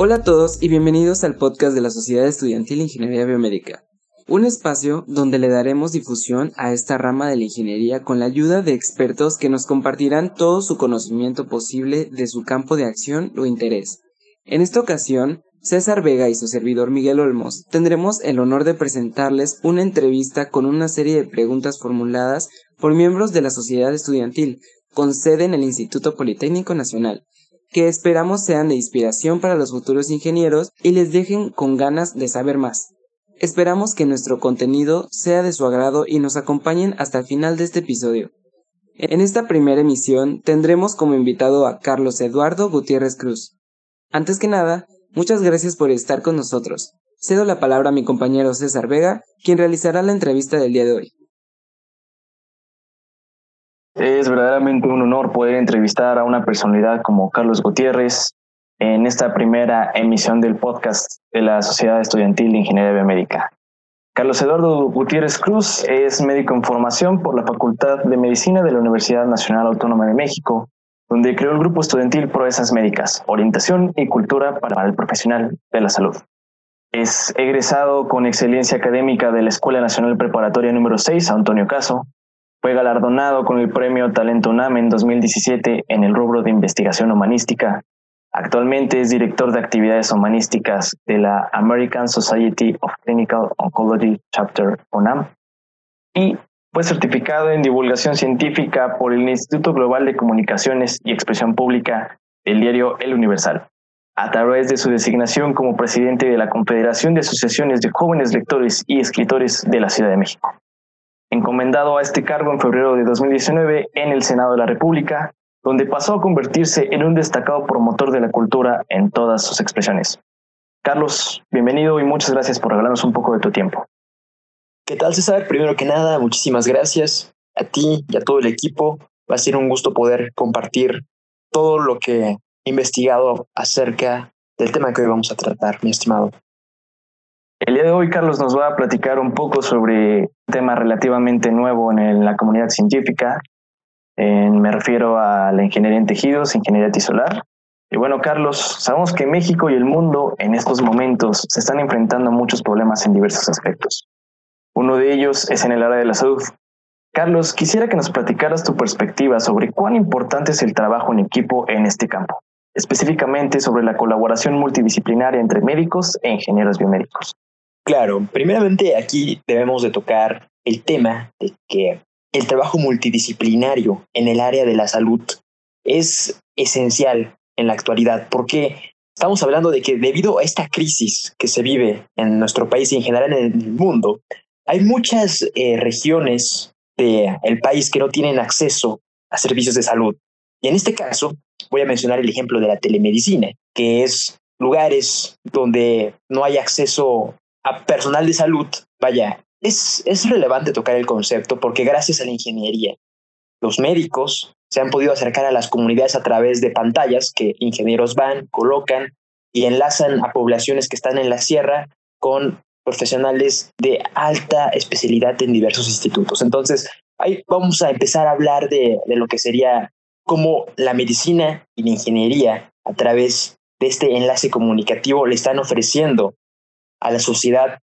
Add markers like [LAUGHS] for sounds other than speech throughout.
Hola a todos y bienvenidos al podcast de la Sociedad Estudiantil de Ingeniería Biomédica, un espacio donde le daremos difusión a esta rama de la ingeniería con la ayuda de expertos que nos compartirán todo su conocimiento posible de su campo de acción o interés. En esta ocasión, César Vega y su servidor Miguel Olmos tendremos el honor de presentarles una entrevista con una serie de preguntas formuladas por miembros de la sociedad estudiantil con sede en el Instituto Politécnico Nacional, que esperamos sean de inspiración para los futuros ingenieros y les dejen con ganas de saber más. Esperamos que nuestro contenido sea de su agrado y nos acompañen hasta el final de este episodio. En esta primera emisión tendremos como invitado a Carlos Eduardo Gutiérrez Cruz. Antes que nada, muchas gracias por estar con nosotros. Cedo la palabra a mi compañero César Vega, quien realizará la entrevista del día de hoy. Es verdaderamente un honor poder entrevistar a una personalidad como Carlos Gutiérrez en esta primera emisión del podcast de la Sociedad Estudiantil de Ingeniería Biomédica. Carlos Eduardo Gutiérrez Cruz es médico en formación por la Facultad de Medicina de la Universidad Nacional Autónoma de México, donde creó el grupo estudiantil Proezas Médicas, Orientación y Cultura para el Profesional de la Salud. Es egresado con excelencia académica de la Escuela Nacional Preparatoria número 6, Antonio Caso, fue galardonado con el premio Talento UNAM en 2017 en el rubro de investigación humanística. Actualmente es director de actividades humanísticas de la American Society of Clinical Oncology Chapter UNAM y fue certificado en divulgación científica por el Instituto Global de Comunicaciones y Expresión Pública del diario El Universal, a través de su designación como presidente de la Confederación de Asociaciones de Jóvenes Lectores y Escritores de la Ciudad de México encomendado a este cargo en febrero de 2019 en el Senado de la República, donde pasó a convertirse en un destacado promotor de la cultura en todas sus expresiones. Carlos, bienvenido y muchas gracias por regalarnos un poco de tu tiempo. ¿Qué tal, César? Primero que nada, muchísimas gracias a ti y a todo el equipo. Va a ser un gusto poder compartir todo lo que he investigado acerca del tema que hoy vamos a tratar, mi estimado. El día de hoy, Carlos nos va a platicar un poco sobre un tema relativamente nuevo en la comunidad científica. me refiero a la ingeniería en tejidos, ingeniería tisolar. Y bueno, Carlos, sabemos que México y el mundo en estos momentos se están enfrentando a muchos problemas en diversos aspectos. Uno de ellos es en el área de la salud. Carlos, quisiera que nos platicaras tu perspectiva sobre cuán importante es el trabajo en equipo en este campo, específicamente sobre la colaboración multidisciplinaria entre médicos e ingenieros biomédicos. Claro, primeramente aquí debemos de tocar el tema de que el trabajo multidisciplinario en el área de la salud es esencial en la actualidad porque estamos hablando de que debido a esta crisis que se vive en nuestro país y en general en el mundo, hay muchas eh, regiones del país que no tienen acceso a servicios de salud. Y en este caso, voy a mencionar el ejemplo de la telemedicina, que es lugares donde no hay acceso personal de salud, vaya, es, es relevante tocar el concepto porque gracias a la ingeniería, los médicos se han podido acercar a las comunidades a través de pantallas que ingenieros van, colocan y enlazan a poblaciones que están en la sierra con profesionales de alta especialidad en diversos institutos. Entonces, ahí vamos a empezar a hablar de, de lo que sería cómo la medicina y la ingeniería a través de este enlace comunicativo le están ofreciendo a la sociedad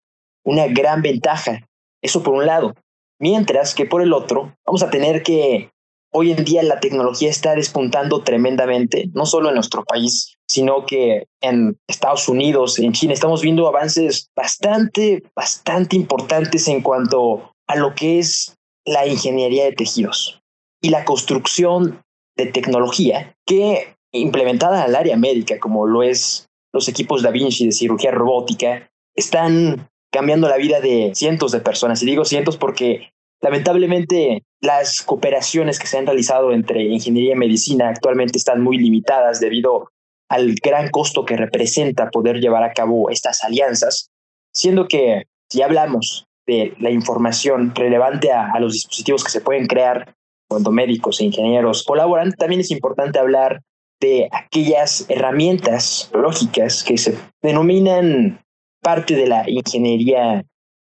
una gran ventaja. Eso por un lado. Mientras que por el otro, vamos a tener que hoy en día la tecnología está despuntando tremendamente, no solo en nuestro país, sino que en Estados Unidos, en China, estamos viendo avances bastante, bastante importantes en cuanto a lo que es la ingeniería de tejidos y la construcción de tecnología que implementada al área médica, como lo es los equipos Da Vinci de cirugía robótica, están cambiando la vida de cientos de personas. Y digo cientos porque lamentablemente las cooperaciones que se han realizado entre ingeniería y medicina actualmente están muy limitadas debido al gran costo que representa poder llevar a cabo estas alianzas, siendo que si hablamos de la información relevante a, a los dispositivos que se pueden crear cuando médicos e ingenieros colaboran, también es importante hablar de aquellas herramientas lógicas que se denominan parte de la ingeniería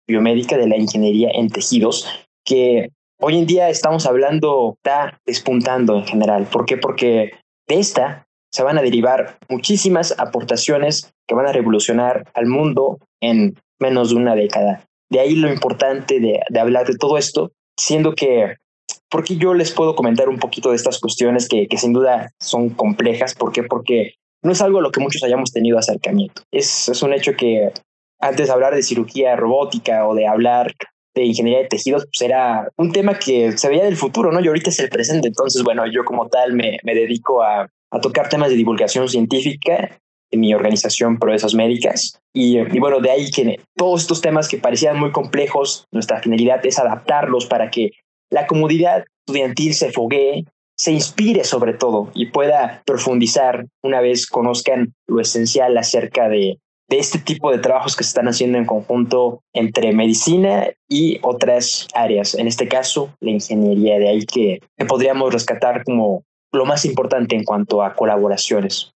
biomédica, de la ingeniería en tejidos, que hoy en día estamos hablando, está despuntando en general. ¿Por qué? Porque de esta se van a derivar muchísimas aportaciones que van a revolucionar al mundo en menos de una década. De ahí lo importante de, hablar de todo esto, siendo que porque yo les puedo comentar un poquito de estas cuestiones que, que sin duda son complejas. ¿Por qué? Porque no es algo a lo que muchos hayamos tenido acercamiento. Es, es un hecho que antes de hablar de cirugía robótica o de hablar de ingeniería de tejidos, pues era un tema que se veía del futuro, ¿no? Y ahorita es el presente. Entonces, bueno, yo como tal me, me dedico a, a tocar temas de divulgación científica en mi organización Proezas Médicas. Y, y, bueno, de ahí que todos estos temas que parecían muy complejos, nuestra finalidad es adaptarlos para que la comunidad estudiantil se foguee, se inspire sobre todo y pueda profundizar una vez conozcan lo esencial acerca de, de este tipo de trabajos que se están haciendo en conjunto entre medicina y otras áreas, en este caso la ingeniería, de ahí que, que podríamos rescatar como lo más importante en cuanto a colaboraciones.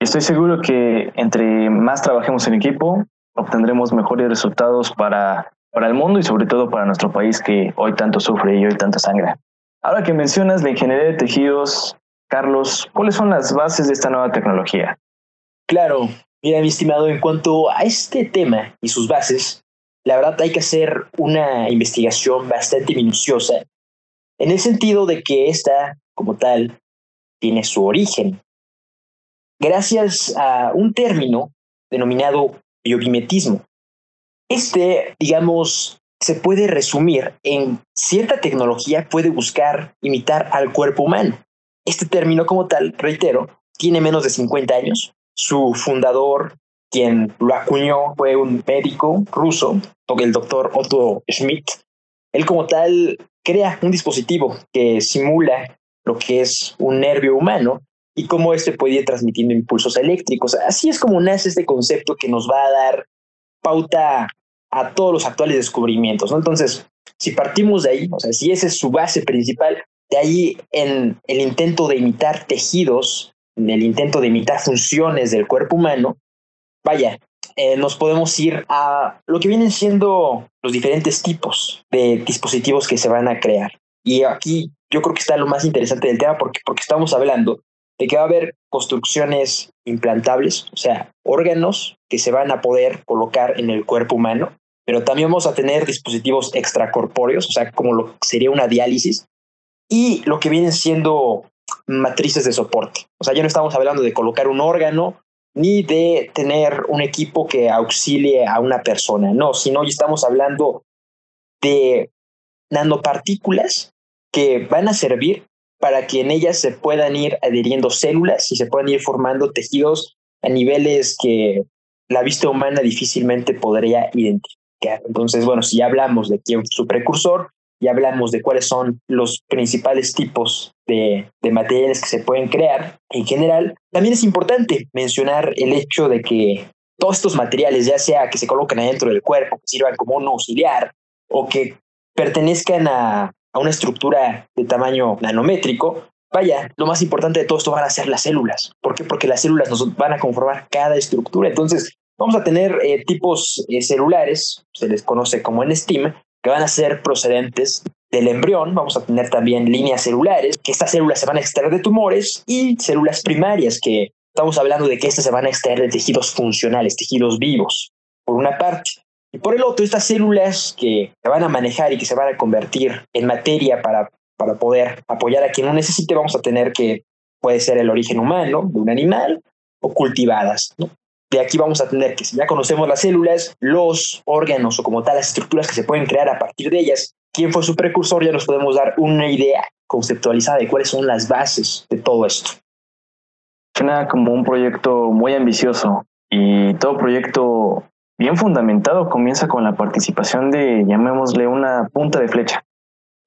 Estoy seguro que entre más trabajemos en equipo, obtendremos mejores resultados para para el mundo y sobre todo para nuestro país que hoy tanto sufre y hoy tanto sangra. Ahora que mencionas la ingeniería de tejidos, Carlos, ¿cuáles son las bases de esta nueva tecnología? Claro, mira mi estimado, en cuanto a este tema y sus bases, la verdad hay que hacer una investigación bastante minuciosa, en el sentido de que esta, como tal, tiene su origen. Gracias a un término denominado biomimetismo, este, digamos, se puede resumir en cierta tecnología puede buscar imitar al cuerpo humano. Este término como tal, reitero, tiene menos de 50 años. Su fundador, quien lo acuñó, fue un médico ruso, el doctor Otto Schmidt. Él como tal crea un dispositivo que simula lo que es un nervio humano y cómo este puede ir transmitiendo impulsos eléctricos. Así es como nace este concepto que nos va a dar pauta a todos los actuales descubrimientos. ¿no? Entonces, si partimos de ahí, o sea, si esa es su base principal, de ahí en el intento de imitar tejidos, en el intento de imitar funciones del cuerpo humano, vaya, eh, nos podemos ir a lo que vienen siendo los diferentes tipos de dispositivos que se van a crear. Y aquí yo creo que está lo más interesante del tema porque, porque estamos hablando de que va a haber construcciones implantables, o sea, órganos que se van a poder colocar en el cuerpo humano, pero también vamos a tener dispositivos extracorpóreos, o sea, como lo que sería una diálisis, y lo que vienen siendo matrices de soporte. O sea, ya no estamos hablando de colocar un órgano ni de tener un equipo que auxilie a una persona, no, sino ya estamos hablando de nanopartículas que van a servir para que en ellas se puedan ir adhiriendo células y se puedan ir formando tejidos a niveles que la vista humana difícilmente podría identificar. Entonces, bueno, si ya hablamos de quién su precursor, ya hablamos de cuáles son los principales tipos de, materiales que se pueden crear en general, también es importante mencionar el hecho de que todos estos materiales, ya sea que se coloquen adentro del cuerpo, que sirvan como un auxiliar o que pertenezcan a a una estructura de tamaño nanométrico, vaya, lo más importante de todo esto van a ser las células. ¿Por qué? Porque las células nos van a conformar cada estructura. Entonces, vamos a tener eh, tipos eh, celulares, se les conoce como en STEAM, que van a ser procedentes del embrión. Vamos a tener también líneas celulares, que estas células se van a extraer de tumores, y células primarias, que estamos hablando de que estas se van a extraer de tejidos funcionales, tejidos vivos, por una parte. Y por el otro, estas células que se van a manejar y que se van a convertir en materia para, para poder apoyar a quien lo necesite, vamos a tener que puede ser el origen humano de un animal o cultivadas. De aquí vamos a tener que si ya conocemos las células, los órganos o como tal las estructuras que se pueden crear a partir de ellas, quién fue su precursor, ya nos podemos dar una idea conceptualizada de cuáles son las bases de todo esto. Suena como un proyecto muy ambicioso y todo proyecto bien fundamentado comienza con la participación de, llamémosle, una punta de flecha.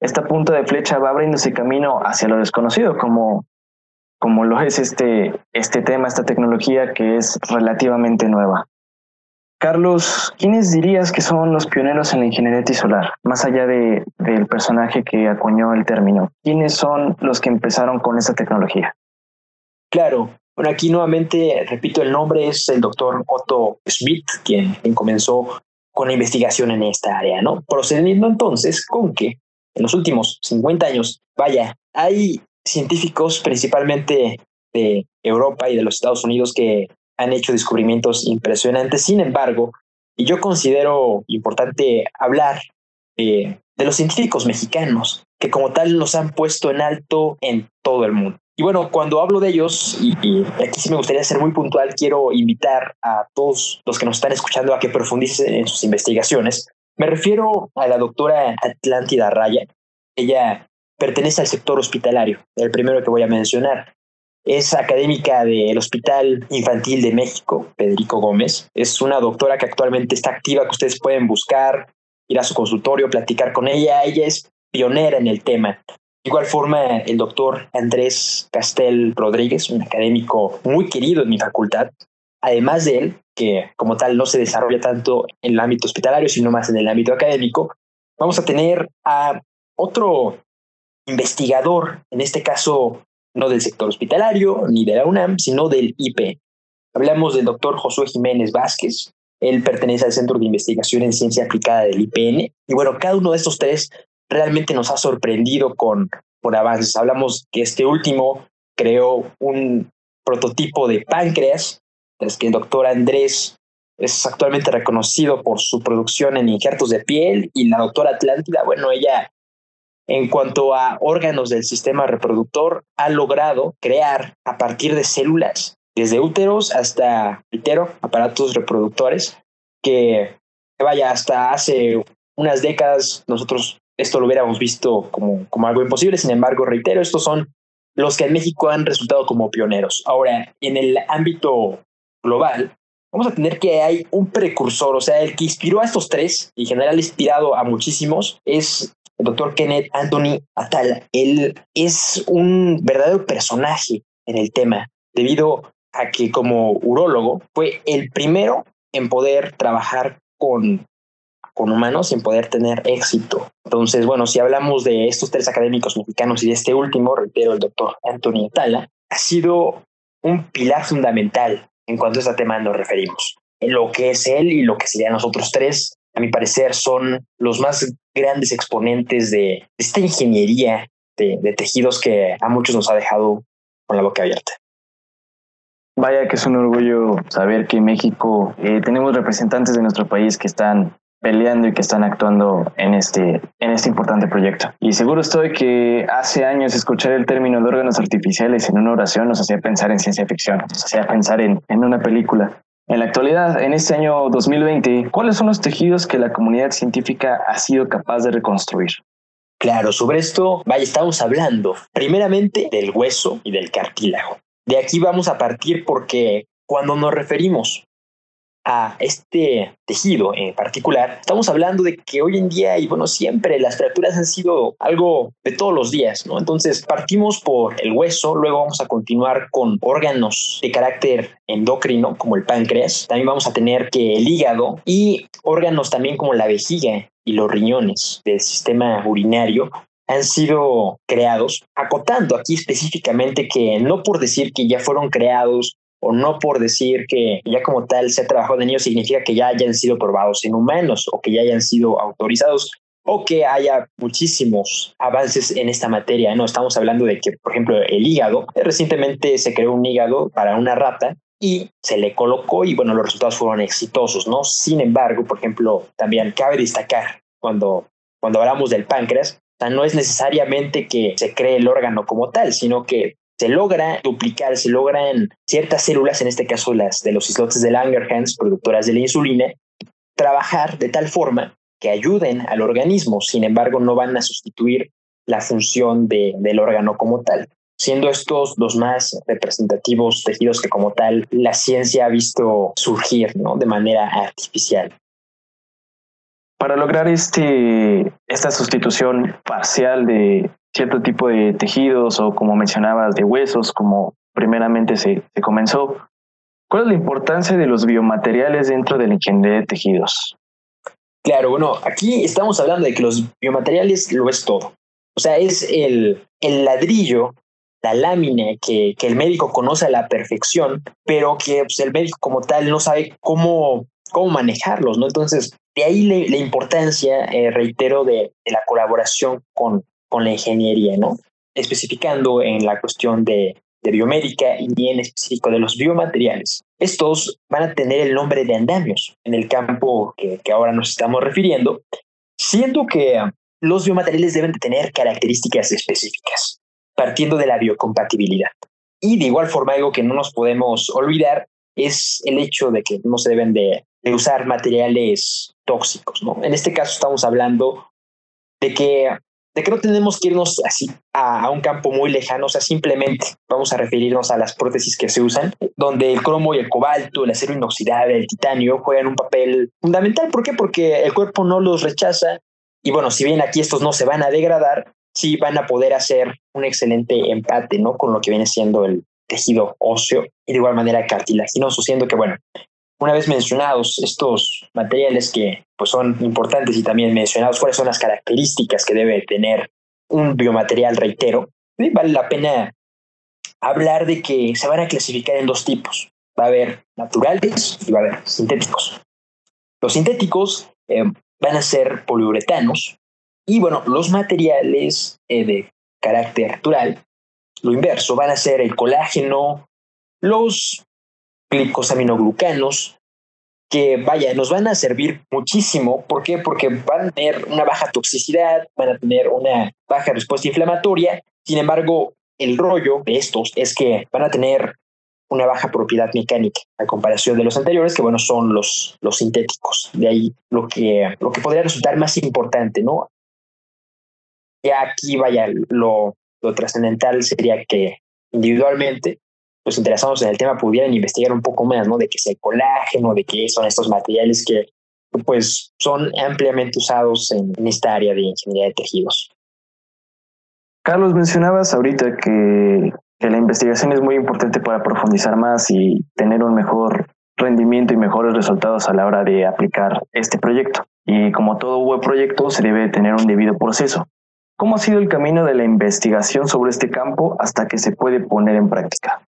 Esta punta de flecha va abriéndose camino hacia lo desconocido, como, como lo es este, este tema, esta tecnología que es relativamente nueva. Carlos, ¿quiénes dirías que son los pioneros en la ingeniería solar, más allá de, del personaje que acuñó el término? ¿Quiénes son los que empezaron con esta tecnología? Claro, bueno, aquí nuevamente, repito, el nombre es el doctor Otto Schmidt, quien, comenzó con la investigación en esta área, ¿no? Procediendo entonces con que en los últimos 50 años, vaya, hay científicos, principalmente de Europa y de los Estados Unidos que han hecho descubrimientos impresionantes. Sin embargo, y yo considero importante hablar de los científicos mexicanos, que como tal nos han puesto en alto en todo el mundo. Y bueno, cuando hablo de ellos, y, aquí sí me gustaría ser muy puntual, quiero invitar a todos los que nos están escuchando a que profundicen en sus investigaciones. Me refiero a la doctora Atlántida Raya. Ella pertenece al sector hospitalario, el primero que voy a mencionar. Es académica del Hospital Infantil de México, Federico Gómez. Es una doctora que actualmente está activa, que ustedes pueden buscar, ir a su consultorio, platicar con ella. Ella es pionera en el tema. De igual forma, el doctor Andrés Castel Rodríguez, un académico muy querido en mi facultad, además de él, que como tal no se desarrolla tanto en el ámbito hospitalario, sino más en el ámbito académico, vamos a tener a otro investigador, en este caso no del sector hospitalario ni de la UNAM, sino del IP. Hablamos del doctor Josué Jiménez Vázquez. Él pertenece al Centro de Investigación en Ciencia Aplicada del IPN. Y bueno, cada uno de estos tres realmente nos ha sorprendido con, con avances. Hablamos que este último creó un prototipo de páncreas, es que el doctor Andrés es actualmente reconocido por su producción en injertos de piel y la doctora Atlántida, bueno, ella en cuanto a órganos del sistema reproductor, ha logrado crear a partir de células, desde úteros hasta utero, aparatos reproductores, que vaya, hasta hace unas décadas nosotros esto lo hubiéramos visto como, como algo imposible. Sin embargo, reitero, estos son los que en México han resultado como pioneros. Ahora, en el ámbito global, vamos a tener que hay un precursor, o sea, el que inspiró a estos tres, y en general inspirado a muchísimos, es el doctor Kenneth Anthony Atala. Él es un verdadero personaje en el tema, debido a que como urólogo fue el primero en poder trabajar con con humanos sin poder tener éxito. Entonces, bueno, si hablamos de estos tres académicos mexicanos y de este último, reitero, el doctor Antonio Atala, ha sido un pilar fundamental en cuanto a este tema nos referimos. En lo que es él y lo que serían nosotros tres, a mi parecer, son los más grandes exponentes de esta ingeniería de, tejidos que a muchos nos ha dejado con la boca abierta. Vaya que es un orgullo saber que en México eh, tenemos representantes de nuestro país que están peleando y que están actuando en este, en este importante proyecto. Y seguro estoy que hace años escuchar el término de órganos artificiales en una oración nos hacía pensar en ciencia ficción, nos hacía pensar en, en una película. En la actualidad, en este año 2020, ¿cuáles son los tejidos que la comunidad científica ha sido capaz de reconstruir? Claro, sobre esto, vaya, estamos hablando primeramente del hueso y del cartílago. De aquí vamos a partir porque cuando nos referimos a este tejido en particular, estamos hablando de que hoy en día y bueno, siempre las fracturas han sido algo de todos los días, ¿no? Entonces partimos por el hueso, luego vamos a continuar con órganos de carácter endocrino como el páncreas, también vamos a tener que el hígado y órganos también como la vejiga y los riñones del sistema urinario han sido creados, acotando aquí específicamente que no por decir que ya fueron creados o no por decir que ya como tal se ha trabajado en ellos significa que ya hayan sido probados en humanos o que ya hayan sido autorizados o que haya muchísimos avances en esta materia. No estamos hablando de que, por ejemplo, el hígado, recientemente se creó un hígado para una rata y se le colocó y bueno, los resultados fueron exitosos, ¿no? Sin embargo, por ejemplo, también cabe destacar cuando, cuando hablamos del páncreas, no es necesariamente que se cree el órgano como tal, sino que se logra duplicar, se logran ciertas células, en este caso las de los islotes de Langerhans, productoras de la insulina, trabajar de tal forma que ayuden al organismo, sin embargo no van a sustituir la función de, del órgano como tal, siendo estos los más representativos tejidos que como tal la ciencia ha visto surgir ¿no? de manera artificial. Para lograr este, esta sustitución parcial de, cierto tipo de tejidos o como mencionabas, de huesos, como primeramente se, se comenzó. ¿Cuál es la importancia de los biomateriales dentro de la ingeniería de tejidos? Claro, bueno, aquí estamos hablando de que los biomateriales lo es todo. O sea, es el, el ladrillo, la lámina que, que, el médico conoce a la perfección, pero que pues, el médico como tal no sabe cómo, cómo manejarlos, ¿no? Entonces, de ahí la, importancia, eh, reitero, de, de, la colaboración con, con la ingeniería, ¿no? Especificando en la cuestión de, de biomédica y en específico de los biomateriales. Estos van a tener el nombre de andamios en el campo que, ahora nos estamos refiriendo, siendo que los biomateriales deben de tener características específicas, partiendo de la biocompatibilidad. Y de igual forma, algo que no nos podemos olvidar es el hecho de que no se deben de, usar materiales tóxicos. ¿no? En este caso estamos hablando de que, de que no tenemos que irnos así a, un campo muy lejano, o sea, simplemente vamos a referirnos a las prótesis que se usan, donde el cromo y el cobalto, el acero inoxidable, el titanio juegan un papel fundamental. ¿Por qué? Porque el cuerpo no los rechaza y bueno, si bien aquí estos no se van a degradar, sí van a poder hacer un excelente empate, ¿no? Con lo que viene siendo el tejido óseo y de igual manera cartilaginoso, siendo que, bueno, una vez mencionados estos materiales que pues, son importantes y también mencionados cuáles son las características que debe tener un biomaterial, reitero, vale la pena hablar de que se van a clasificar en dos tipos. Va a haber naturales y va a haber sintéticos. Los sintéticos eh, van a ser poliuretanos y bueno, los materiales eh, de carácter natural, lo inverso, van a ser el colágeno, los glicosaminoglucanos, que vaya, nos van a servir muchísimo. ¿Por qué? Porque van a tener una baja toxicidad, van a tener una baja respuesta inflamatoria. Sin embargo, el rollo de estos es que van a tener una baja propiedad mecánica a comparación de los anteriores, que bueno, son los, los sintéticos. De ahí lo que, lo que podría resultar más importante, ¿no? Ya aquí, vaya, lo, lo trascendental sería que individualmente los interesados en el tema pudieran investigar un poco más, ¿no? De qué es el colágeno, de qué son estos materiales que pues son ampliamente usados en, esta área de ingeniería de tejidos. Carlos, mencionabas ahorita que la investigación es muy importante para profundizar más y tener un mejor rendimiento y mejores resultados a la hora de aplicar este proyecto. Y como todo buen proyecto, se debe tener un debido proceso. ¿Cómo ha sido el camino de la investigación sobre este campo hasta que se puede poner en práctica?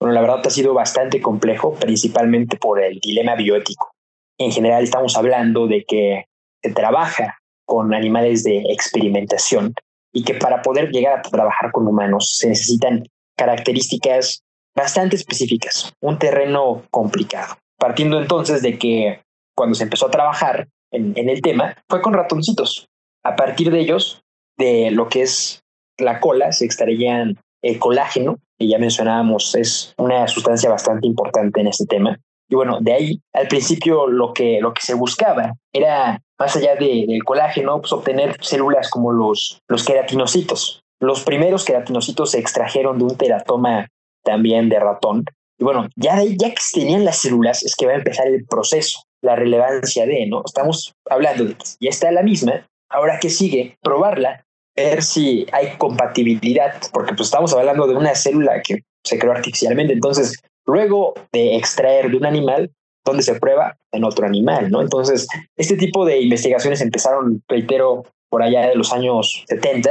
Bueno, la verdad ha sido bastante complejo, principalmente por el dilema bioético. En general estamos hablando de que se trabaja con animales de experimentación y que para poder llegar a trabajar con humanos se necesitan características bastante específicas, un terreno complicado. Partiendo entonces de que cuando se empezó a trabajar en, el tema, fue con ratoncitos. A partir de ellos, de lo que es la cola, se extraían el colágeno, que ya mencionábamos, es una sustancia bastante importante en este tema. Y bueno, de ahí al principio lo que, lo que se buscaba era, más allá del colágeno, pues obtener células como los, los queratinocitos, los primeros queratinocitos se extrajeron de un teratoma también de ratón. Y bueno, ya, ya que tenían las células, es que va a empezar el proceso, la relevancia de, ¿no? Estamos hablando de que ya está la misma, ahora que sigue, probarla, ver si hay compatibilidad, porque pues estamos hablando de una célula que se creó artificialmente. Entonces, luego de extraer de un animal, ¿dónde se prueba? En otro animal, ¿no? Entonces, este tipo de investigaciones empezaron, reitero, por allá de los años 70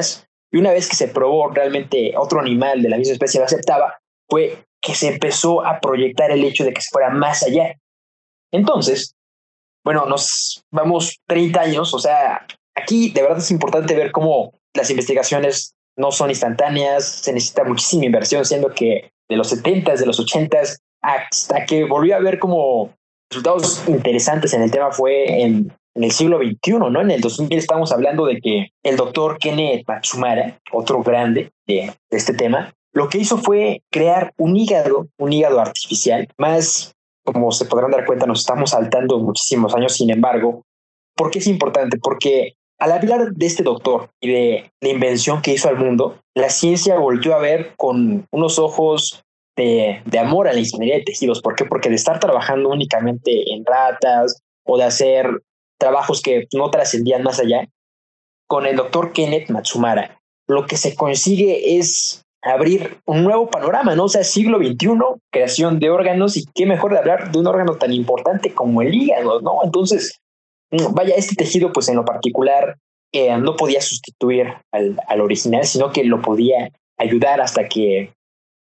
y una vez que se probó realmente otro animal de la misma especie lo aceptaba, fue que se empezó a proyectar el hecho de que se fuera más allá. Entonces, bueno, nos vamos 30 años, o sea, aquí de verdad es importante ver cómo las investigaciones no son instantáneas, se necesita muchísima inversión, siendo que de los 70s, de los 80s, hasta que volvió a ver como resultados interesantes en el tema fue en el siglo XXI, ¿no? En el 2000 estamos hablando de que el doctor Kenneth Matsumara, otro grande de, este tema, lo que hizo fue crear un hígado, un hígado artificial, más, como se podrán dar cuenta, nos estamos saltando muchísimos años, sin embargo, ¿por qué es importante? Porque al hablar de este doctor y de la invención que hizo al mundo, la ciencia volvió a ver con unos ojos de, de, amor a la ingeniería de tejidos. ¿Por qué? Porque de estar trabajando únicamente en ratas o de hacer trabajos que no trascendían más allá, con el doctor Kenneth Matsumara, lo que se consigue es abrir un nuevo panorama, ¿no? O sea, siglo XXI, creación de órganos y qué mejor de hablar de un órgano tan importante como el hígado, ¿no? Entonces, vaya, este tejido, pues en lo particular, eh, no podía sustituir al, al, original, sino que lo podía ayudar hasta que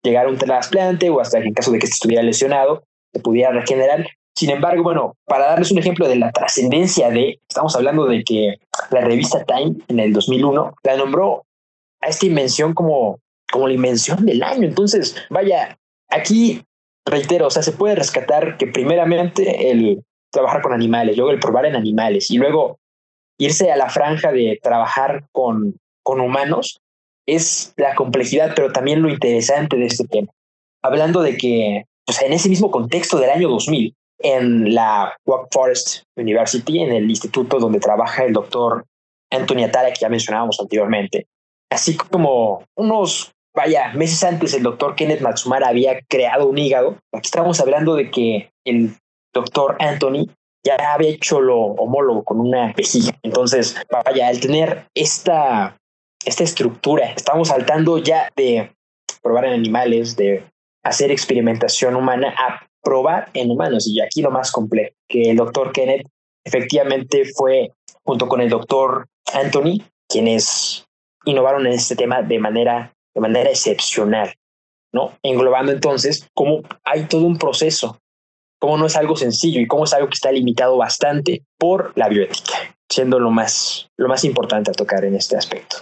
llegara un trasplante o hasta que en caso de que estuviera lesionado, se pudiera regenerar. Sin embargo, bueno, para darles un ejemplo de la trascendencia de, estamos hablando de que la revista Time en el 2001 la nombró a esta invención como como la invención del año. Entonces, vaya, aquí reitero, o sea, se puede rescatar que primeramente el trabajar con animales, luego el probar en animales y luego irse a la franja de trabajar con, con humanos es la complejidad, pero también lo interesante de este tema. Hablando de que, pues en ese mismo contexto del año 2000, en la Walk Forest University, en el instituto donde trabaja el doctor Anthony Atara, que ya mencionábamos anteriormente, así como unos, vaya, meses antes el doctor Kenneth Matsumara había creado un hígado, aquí estamos hablando de que el doctor Anthony ya había hecho lo homólogo con una vejiga. Entonces, vaya, al tener esta, esta estructura, estamos saltando ya de probar en animales, de hacer experimentación humana a probar en humanos. Y aquí lo más complejo, que el doctor Kenneth efectivamente fue, junto con el doctor Anthony, quienes innovaron en este tema de manera, de manera excepcional, ¿no? Englobando entonces cómo hay todo un proceso cómo no es algo sencillo y cómo es algo que está limitado bastante por la bioética, siendo lo más, lo más importante a tocar en este aspecto.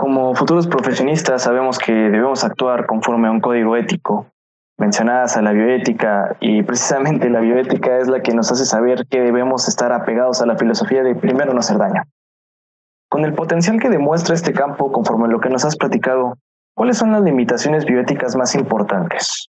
Como futuros profesionistas sabemos que debemos actuar conforme a un código ético. Mencionadas a la bioética y precisamente la bioética es la que nos hace saber que debemos estar apegados a la filosofía de primero no hacer daño. Con el potencial que demuestra este campo conforme a lo que nos has platicado, ¿cuáles son las limitaciones bioéticas más importantes?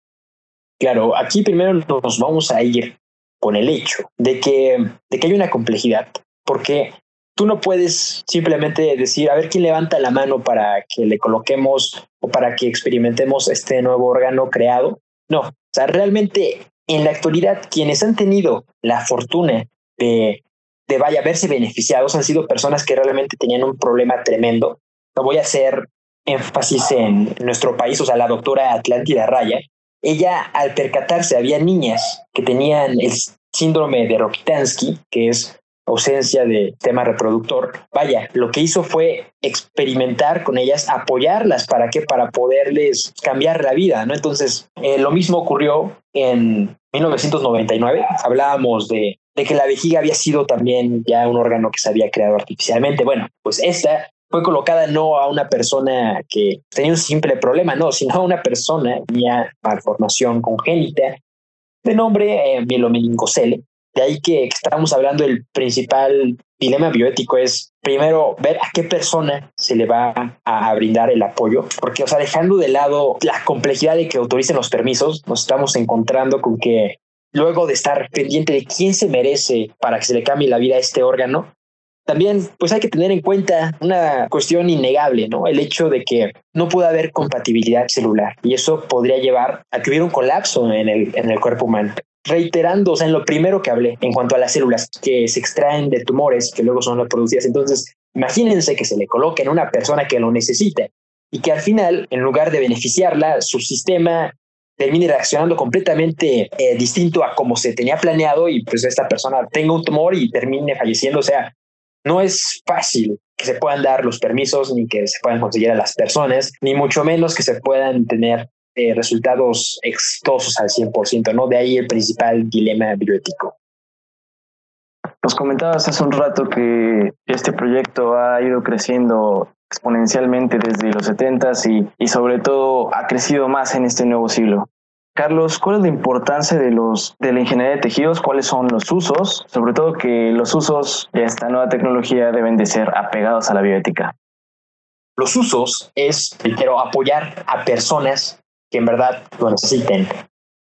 Claro, aquí primero nos vamos a ir con el hecho de que, de que hay una complejidad, porque tú no puedes simplemente decir, a ver quién levanta la mano para que le coloquemos o para que experimentemos este nuevo órgano creado. No, o sea, realmente en la actualidad quienes han tenido la fortuna de, de vaya, verse beneficiados han sido personas que realmente tenían un problema tremendo. Voy a hacer énfasis en nuestro país, o sea, la doctora Atlántida Raya, ella, al percatarse, había niñas que tenían el síndrome de Rokitansky, que es ausencia de tema reproductor. Vaya, lo que hizo fue experimentar con ellas, apoyarlas para que para poderles cambiar la vida, ¿no? Entonces, eh, lo mismo ocurrió en 1999. Hablábamos de, de que la vejiga había sido también ya un órgano que se había creado artificialmente. Bueno, pues esta fue colocada no a una persona que tenía un simple problema, no, sino a una persona que tenía malformación congénita de nombre eh. De ahí que estamos hablando del principal dilema bioético es primero ver a qué persona se le va a, brindar el apoyo, porque, o sea, dejando de lado la complejidad de que autoricen los permisos, nos estamos encontrando con que luego de estar pendiente de quién se merece para que se le cambie la vida a este órgano, también, pues hay que tener en cuenta una cuestión innegable, ¿no? El hecho de que no puede haber compatibilidad celular y eso podría llevar a que hubiera un colapso en el, en el cuerpo humano. Reiterando, o sea, en lo primero que hablé, en cuanto a las células que se extraen de tumores que luego son reproducidas. Entonces, imagínense que se le coloque en una persona que lo necesita y que al final, en lugar de beneficiarla, su sistema termine reaccionando completamente eh, distinto a como se tenía planeado y pues esta persona tenga un tumor y termine falleciendo. O sea, no es fácil que se puedan dar los permisos ni que se puedan conseguir a las personas, ni mucho menos que se puedan tener eh, resultados exitosos al 100%, ¿no? De ahí el principal dilema bioético. Nos comentabas hace un rato que este proyecto ha ido creciendo exponencialmente desde los 70s y, y sobre todo ha crecido más en este nuevo siglo. Carlos, ¿cuál es la importancia de los de la ingeniería de tejidos? ¿Cuáles son los usos? Sobre todo que los usos de esta nueva tecnología deben de ser apegados a la bioética. Los usos es, quiero apoyar a personas que en verdad lo necesiten.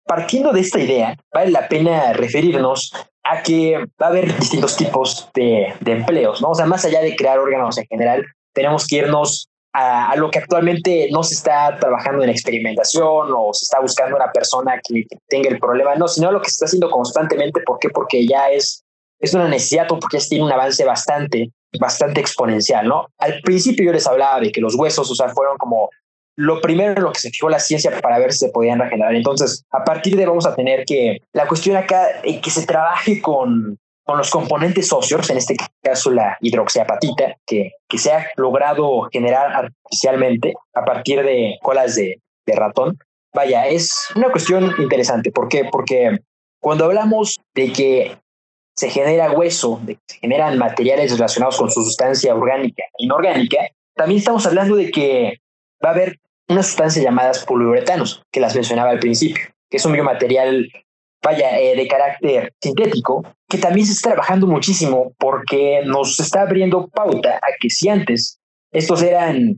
Partiendo de esta idea, vale la pena referirnos a que va a haber distintos tipos de, de empleos, ¿no? O sea, más allá de crear órganos en general, tenemos que irnos a, lo que actualmente no se está trabajando en experimentación o se está buscando una persona que, tenga el problema, no, sino lo que se está haciendo constantemente. ¿Por qué? Porque ya es, es una necesidad porque ya tiene un avance bastante, bastante exponencial, ¿no? Al principio yo les hablaba de que los huesos, o sea, fueron como lo primero en lo que se fijó la ciencia para ver si se podían regenerar. Entonces, a partir de vamos a tener que, la cuestión acá, eh, que se trabaje con, con los componentes socios, en este caso la hidroxiapatita, que, que se ha logrado generar artificialmente a partir de colas de, de ratón. Vaya, es una cuestión interesante. ¿Por qué? Porque cuando hablamos de que se genera hueso, de que se generan materiales relacionados con su sustancia orgánica e inorgánica, también estamos hablando de que va a haber unas sustancias llamadas poliuretanos, que las mencionaba al principio, que es un biomaterial, vaya, eh, de carácter sintético, que también se está trabajando muchísimo porque nos está abriendo pauta a que si antes estos eran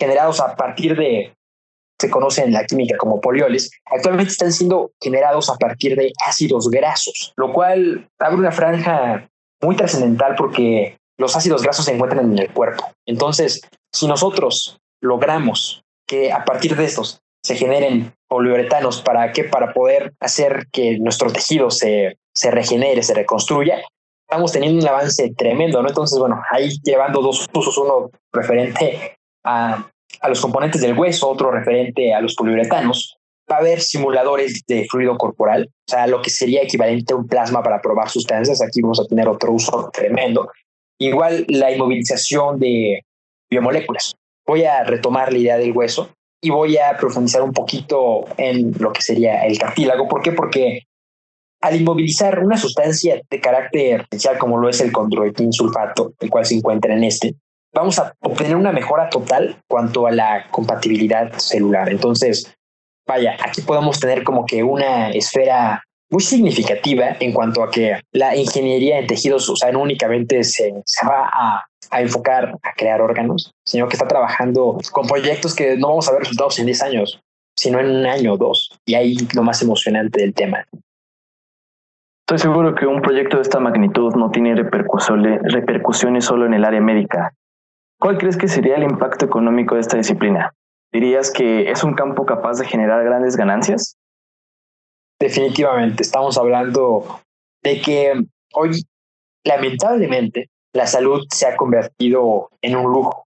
generados a partir de, se conocen en la química como polioles, actualmente están siendo generados a partir de ácidos grasos, lo cual abre una franja muy trascendental porque los ácidos grasos se encuentran en el cuerpo. Entonces, si nosotros logramos que a partir de estos se generen poliuretanos, ¿para qué? Para poder hacer que nuestro tejido se, se regenere, se reconstruya, estamos teniendo un avance tremendo, ¿no? Entonces, bueno, ahí llevando dos usos, uno referente a, a los componentes del hueso, otro referente a los poliuretanos, va a haber simuladores de fluido corporal, o sea, lo que sería equivalente a un plasma para probar sustancias. Aquí vamos a tener otro uso tremendo. Igual la inmovilización de biomoléculas. Voy a retomar la idea del hueso y voy a profundizar un poquito en lo que sería el cartílago. ¿Por qué? Porque al inmovilizar una sustancia de carácter esencial como lo es el condroitin sulfato, el cual se encuentra en este, vamos a obtener una mejora total cuanto a la compatibilidad celular. Entonces, vaya, aquí podemos tener como que una esfera muy significativa en cuanto a que la ingeniería en tejidos, o sea, no únicamente se, va a, a, enfocar a crear órganos, sino que está trabajando con proyectos que no vamos a ver resultados en 10 años, sino en un año o dos. Y ahí lo más emocionante del tema. Estoy seguro que un proyecto de esta magnitud no tiene repercusiones, solo en el área médica. ¿Cuál crees que sería el impacto económico de esta disciplina? ¿Dirías que es un campo capaz de generar grandes ganancias? Definitivamente, estamos hablando de que hoy, lamentablemente, la salud se ha convertido en un lujo.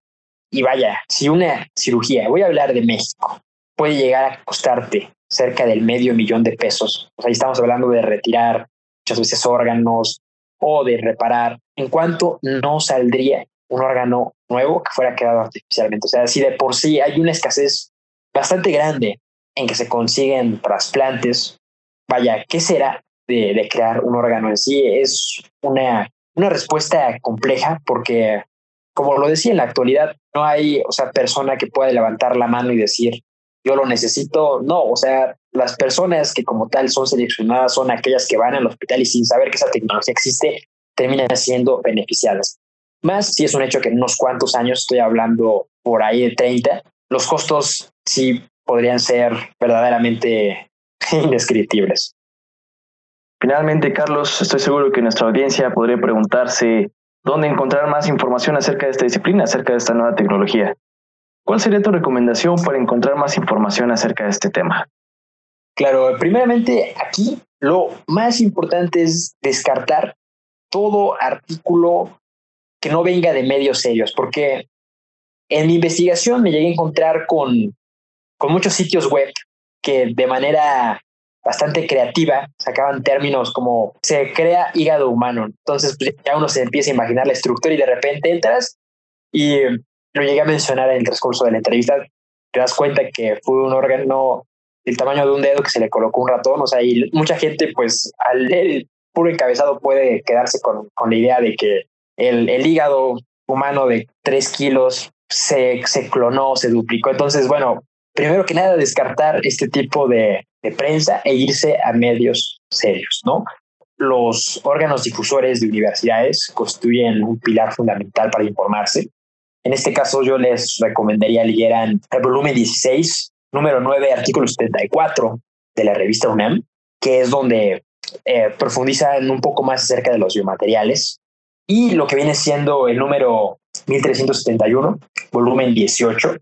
Y vaya, si una cirugía, voy a hablar de México, puede llegar a costarte cerca del medio millón de pesos, sea, ahí estamos hablando de retirar muchas veces órganos o de reparar, en cuanto no saldría un órgano nuevo que fuera creado artificialmente. O sea, si de por sí hay una escasez bastante grande en que se consiguen trasplantes, vaya, ¿qué será de, de crear un órgano en sí? Es una, una respuesta compleja porque, como lo decía en la actualidad, no hay, o sea, persona que pueda levantar la mano y decir, yo lo necesito. No, o sea, las personas que como tal son seleccionadas son aquellas que van al hospital y sin saber que esa tecnología existe, terminan siendo beneficiadas. Más si es un hecho que en unos cuantos años, estoy hablando por ahí de 30, los costos sí podrían ser verdaderamente [LAUGHS] indescriptibles. Finalmente, Carlos, estoy seguro que nuestra audiencia podría preguntarse dónde encontrar más información acerca de esta disciplina, acerca de esta nueva tecnología. ¿Cuál sería tu recomendación para encontrar más información acerca de este tema? Claro, primeramente aquí lo más importante es descartar todo artículo que no venga de medios serios, porque en mi investigación me llegué a encontrar con, con muchos sitios web que de manera bastante creativa sacaban términos como se crea hígado humano. Entonces pues, ya uno se empieza a imaginar la estructura y de repente entras y lo llegué a mencionar en el transcurso de la entrevista. Te das cuenta que fue un órgano del tamaño de un dedo que se le colocó un ratón. O sea, y mucha gente, pues al leer el puro encabezado puede quedarse con, con la idea de que el, el hígado humano de tres kilos se, se clonó, se duplicó. Entonces, bueno, primero que nada, descartar este tipo de, de prensa e irse a medios serios, ¿no? Los órganos difusores de universidades constituyen un pilar fundamental para informarse. En este caso, yo les recomendaría leyeran el volumen 16, número 9, artículo 74 de la revista UNAM, que es donde eh, profundizan un poco más acerca de los biomateriales, y lo que viene siendo el número 1371, volumen 18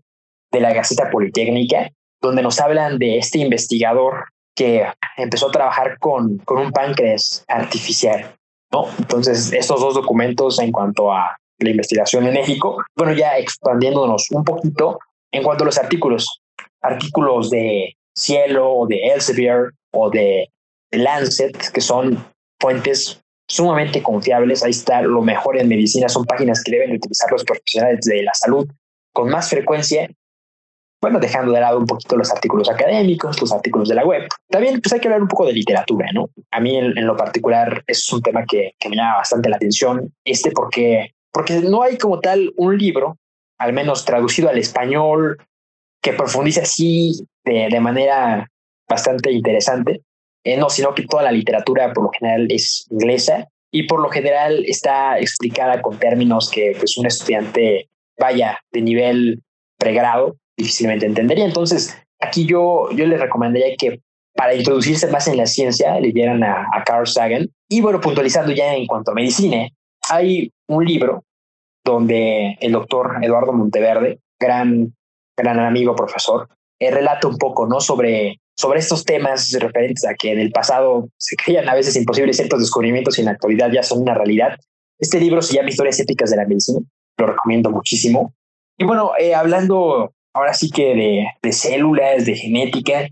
de la Gaceta Politécnica, donde nos hablan de este investigador que empezó a trabajar con, con un páncreas artificial. ¿no? Entonces, estos dos documentos en cuanto a la investigación en México, bueno, ya expandiéndonos un poquito en cuanto a los artículos, artículos de Cielo o de Elsevier o de Lancet, que son fuentes sumamente confiables. Ahí está lo mejor en medicina. Son páginas que deben utilizar los profesionales de la salud con más frecuencia. Bueno, dejando de lado un poquito los artículos académicos, los artículos de la web. También pues hay que hablar un poco de literatura, ¿no? A mí en, lo particular es un tema que, que, me llama bastante la atención. Este porque, porque no hay como tal un libro, al menos traducido al español que profundice así de, de manera bastante interesante. Eh, no, sino que toda la literatura por lo general es inglesa y por lo general está explicada con términos que pues un estudiante vaya de nivel pregrado difícilmente entendería. Entonces, aquí yo, yo le recomendaría que para introducirse más en la ciencia leyeran a, a Carl Sagan. Y bueno, puntualizando ya en cuanto a medicina, hay un libro donde el doctor Eduardo Monteverde, gran, gran amigo, profesor, eh, relata un poco ¿no? sobre, sobre estos temas referentes a que en el pasado se creían a veces imposibles ciertos descubrimientos y en la actualidad ya son una realidad. Este libro se llama Historias éticas de la medicina, lo recomiendo muchísimo. Y bueno, eh, hablando ahora sí que de, de células, de genética,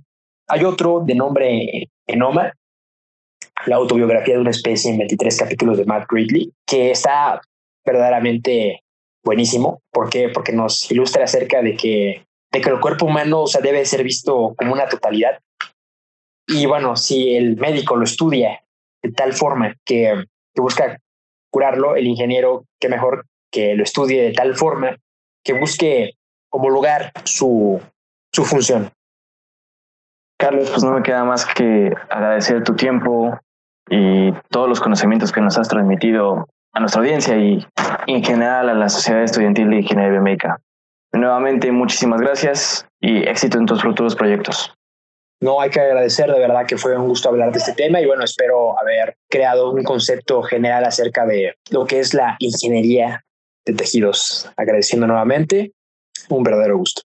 hay otro de nombre Genoma, la autobiografía de una especie en 23 capítulos de Matt Gridley, que está verdaderamente buenísimo. ¿Por qué? Porque nos ilustra acerca de que, de que el cuerpo humano o sea, debe ser visto como una totalidad. Y bueno, si el médico lo estudia de tal forma que, que busca curarlo, el ingeniero, qué mejor que lo estudie de tal forma que busque homologar su, su función. Carlos, pues no me queda más que agradecer tu tiempo y todos los conocimientos que nos has transmitido a nuestra audiencia y en general a la Sociedad Estudiantil de Ingeniería Biomédica. Nuevamente, muchísimas gracias y éxito en tus futuros proyectos. No, hay que agradecer, de verdad que fue un gusto hablar de este tema y bueno, espero haber creado un concepto general acerca de lo que es la ingeniería de tejidos. Agradeciendo nuevamente, un verdadero gusto.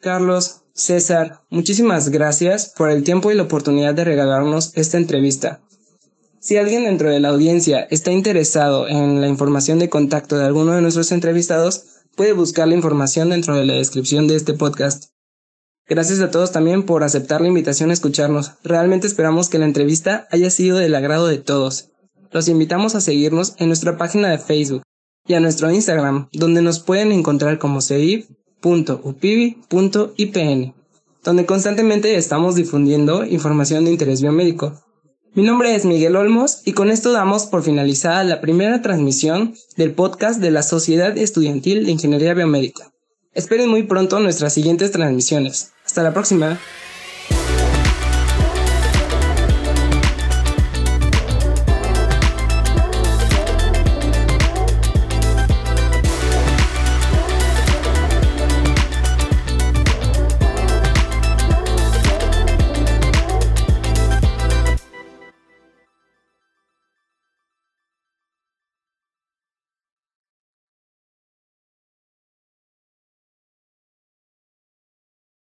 Carlos, César, muchísimas gracias por el tiempo y la oportunidad de regalarnos esta entrevista. Si alguien dentro de la audiencia está interesado en la información de contacto de alguno de nuestros entrevistados, puede buscar la información dentro de la descripción de este podcast. Gracias a todos también por aceptar la invitación a escucharnos. Realmente esperamos que la entrevista haya sido del agrado de todos. Los invitamos a seguirnos en nuestra página de Facebook y a nuestro Instagram, donde nos pueden encontrar como Donde constantemente estamos difundiendo información de interés biomédico. Mi nombre es Miguel Olmos y con esto damos por finalizada la primera transmisión del podcast de la Sociedad Estudiantil de Ingeniería Biomédica. Esperen muy pronto nuestras siguientes transmisiones. Hasta la próxima.